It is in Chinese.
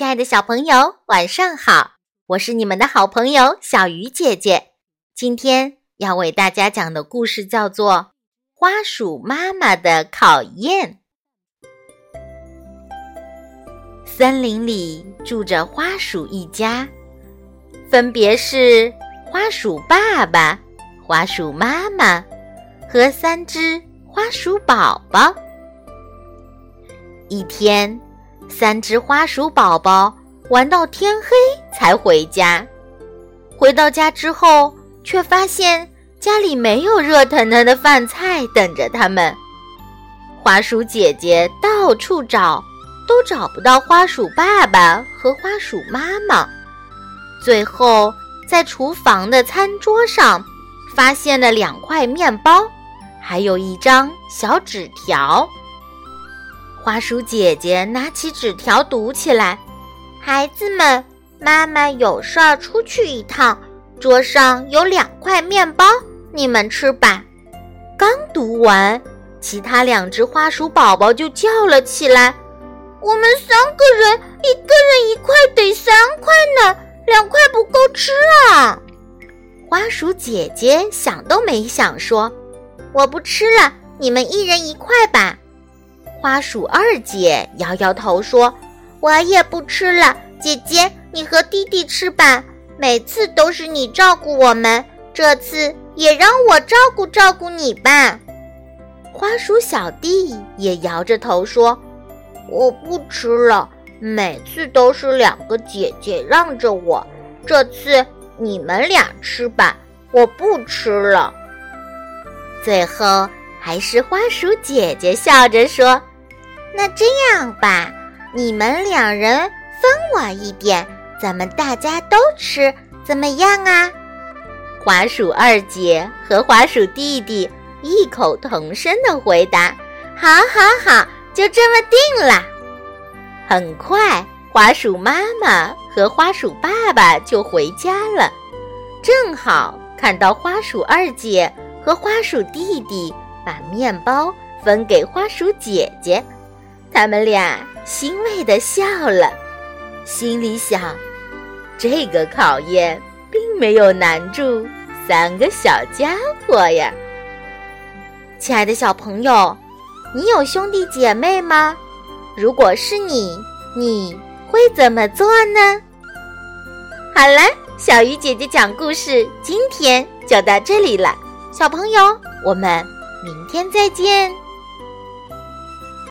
亲爱的小朋友，晚上好！我是你们的好朋友小鱼姐姐。今天要为大家讲的故事叫做《花鼠妈妈的考验》。森林里住着花鼠一家，分别是花鼠爸爸、花鼠妈妈和三只花鼠宝宝。一天。三只花鼠宝宝玩到天黑才回家，回到家之后，却发现家里没有热腾腾的饭菜等着他们。花鼠姐姐到处找，都找不到花鼠爸爸和花鼠妈妈。最后，在厨房的餐桌上，发现了两块面包，还有一张小纸条。花鼠姐姐拿起纸条读起来：“孩子们，妈妈有事儿出去一趟，桌上有两块面包，你们吃吧。”刚读完，其他两只花鼠宝宝就叫了起来：“我们三个人，一个人一块得三块呢，两块不够吃啊！”花鼠姐姐想都没想说：“我不吃了，你们一人一块吧。”花鼠二姐摇摇头说：“我也不吃了，姐姐，你和弟弟吃吧。每次都是你照顾我们，这次也让我照顾照顾你吧。”花鼠小弟也摇着头说：“我不吃了，每次都是两个姐姐让着我，这次你们俩吃吧，我不吃了。”最后还是花鼠姐姐笑着说。那这样吧，你们两人分我一点，咱们大家都吃，怎么样啊？花鼠二姐和花鼠弟弟异口同声的回答：“好，好，好，就这么定了。”很快，花鼠妈妈和花鼠爸爸就回家了，正好看到花鼠二姐和花鼠弟弟把面包分给花鼠姐姐。他们俩欣慰地笑了，心里想：这个考验并没有难住三个小家伙呀。亲爱的小朋友，你有兄弟姐妹吗？如果是你，你会怎么做呢？好了，小鱼姐姐讲故事，今天就到这里了。小朋友，我们明天再见。